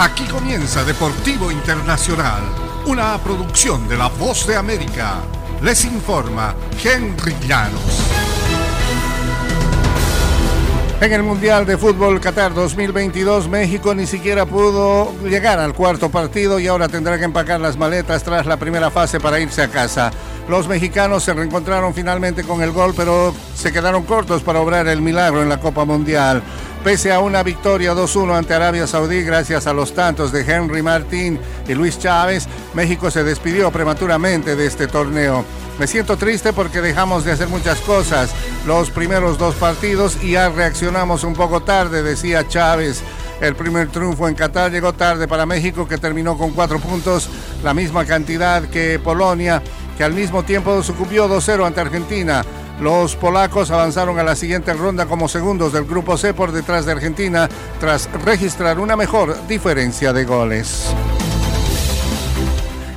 Aquí comienza Deportivo Internacional, una producción de La Voz de América. Les informa Henry Llanos. En el Mundial de Fútbol Qatar 2022, México ni siquiera pudo llegar al cuarto partido y ahora tendrá que empacar las maletas tras la primera fase para irse a casa. Los mexicanos se reencontraron finalmente con el gol, pero se quedaron cortos para obrar el milagro en la Copa Mundial. Pese a una victoria 2-1 ante Arabia Saudí gracias a los tantos de Henry Martín y Luis Chávez, México se despidió prematuramente de este torneo. Me siento triste porque dejamos de hacer muchas cosas los primeros dos partidos y ya reaccionamos un poco tarde, decía Chávez. El primer triunfo en Qatar llegó tarde para México que terminó con cuatro puntos, la misma cantidad que Polonia, que al mismo tiempo sucumbió 2-0 ante Argentina. Los polacos avanzaron a la siguiente ronda como segundos del grupo C por detrás de Argentina tras registrar una mejor diferencia de goles.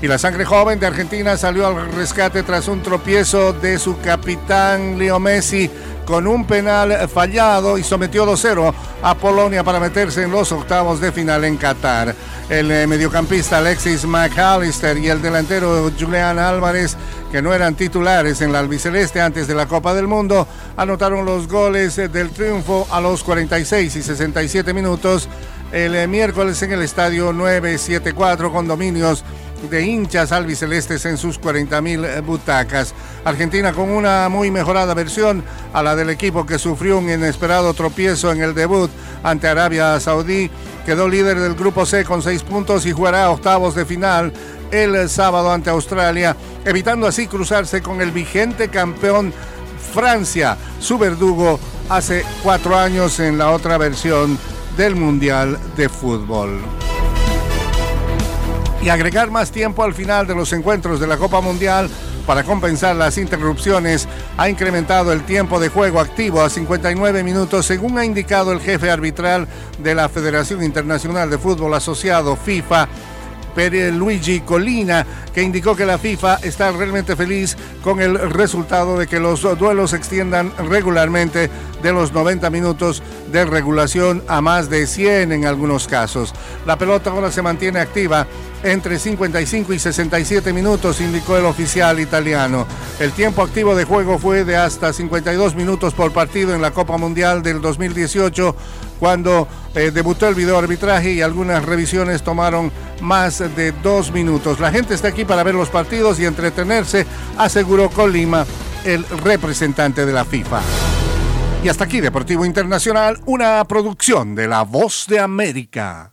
Y la sangre joven de Argentina salió al rescate tras un tropiezo de su capitán Leo Messi con un penal fallado y sometió 2-0 a Polonia para meterse en los octavos de final en Qatar. El eh, mediocampista Alexis McAllister y el delantero Julián Álvarez, que no eran titulares en la albiceleste antes de la Copa del Mundo, anotaron los goles eh, del triunfo a los 46 y 67 minutos el eh, miércoles en el estadio 974 con dominios de hinchas albicelestes en sus 40.000 butacas. Argentina con una muy mejorada versión a la del equipo que sufrió un inesperado tropiezo en el debut ante Arabia Saudí. Quedó líder del grupo C con seis puntos y jugará octavos de final el sábado ante Australia, evitando así cruzarse con el vigente campeón Francia, su verdugo hace cuatro años en la otra versión del Mundial de Fútbol y agregar más tiempo al final de los encuentros de la Copa Mundial para compensar las interrupciones, ha incrementado el tiempo de juego activo a 59 minutos, según ha indicado el jefe arbitral de la Federación Internacional de Fútbol Asociado, FIFA. Luigi Colina, que indicó que la FIFA está realmente feliz con el resultado de que los duelos se extiendan regularmente de los 90 minutos de regulación a más de 100 en algunos casos. La pelota ahora se mantiene activa entre 55 y 67 minutos, indicó el oficial italiano. El tiempo activo de juego fue de hasta 52 minutos por partido en la Copa Mundial del 2018, cuando eh, debutó el video arbitraje y algunas revisiones tomaron más de dos minutos. La gente está aquí para ver los partidos y entretenerse, aseguró Colima, el representante de la FIFA. Y hasta aquí Deportivo Internacional, una producción de La Voz de América.